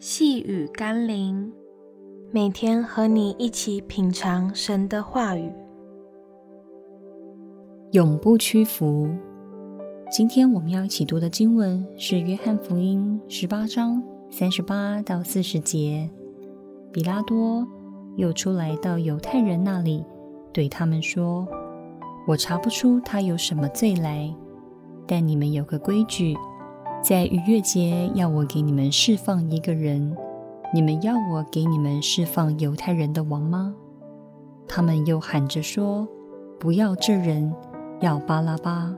细雨甘霖，每天和你一起品尝神的话语，永不屈服。今天我们要一起读的经文是《约翰福音》十八章三十八到四十节。彼拉多又出来到犹太人那里，对他们说：“我查不出他有什么罪来，但你们有个规矩。”在逾越节要我给你们释放一个人，你们要我给你们释放犹太人的王吗？他们又喊着说：“不要这人，要巴拉巴。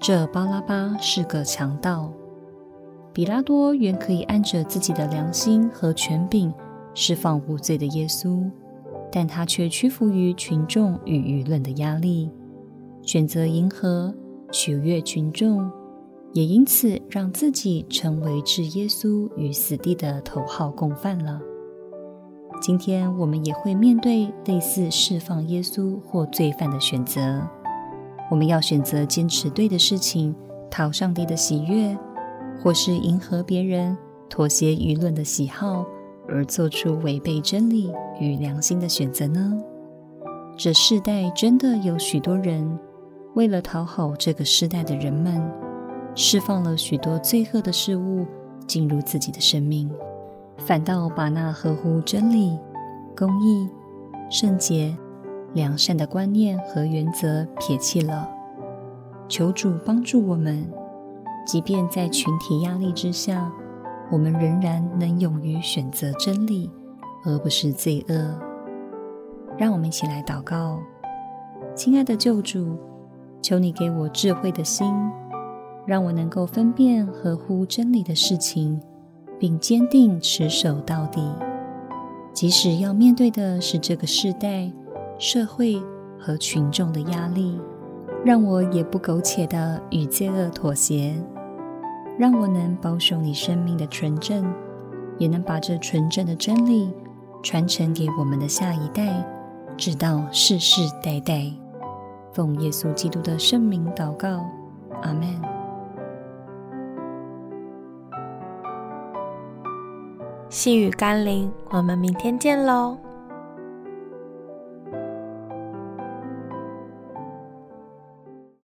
这巴拉巴是个强盗。”彼拉多原可以按着自己的良心和权柄释放无罪的耶稣，但他却屈服于群众与舆论的压力，选择迎合、取悦群众。也因此让自己成为置耶稣于死地的头号共犯了。今天我们也会面对类似释放耶稣或罪犯的选择。我们要选择坚持对的事情，讨上帝的喜悦，或是迎合别人，妥协舆论的喜好，而做出违背真理与良心的选择呢？这世代真的有许多人为了讨好这个世代的人们。释放了许多罪恶的事物进入自己的生命，反倒把那合乎真理、公义、圣洁、良善的观念和原则撇弃了。求主帮助我们，即便在群体压力之下，我们仍然能勇于选择真理，而不是罪恶。让我们一起来祷告：亲爱的救主，求你给我智慧的心。让我能够分辨合乎真理的事情，并坚定持守到底。即使要面对的是这个世代、社会和群众的压力，让我也不苟且地与罪恶妥协。让我能保守你生命的纯正，也能把这纯正的真理传承给我们的下一代，直到世世代代。奉耶稣基督的圣名祷告，阿门。细雨甘霖，我们明天见喽。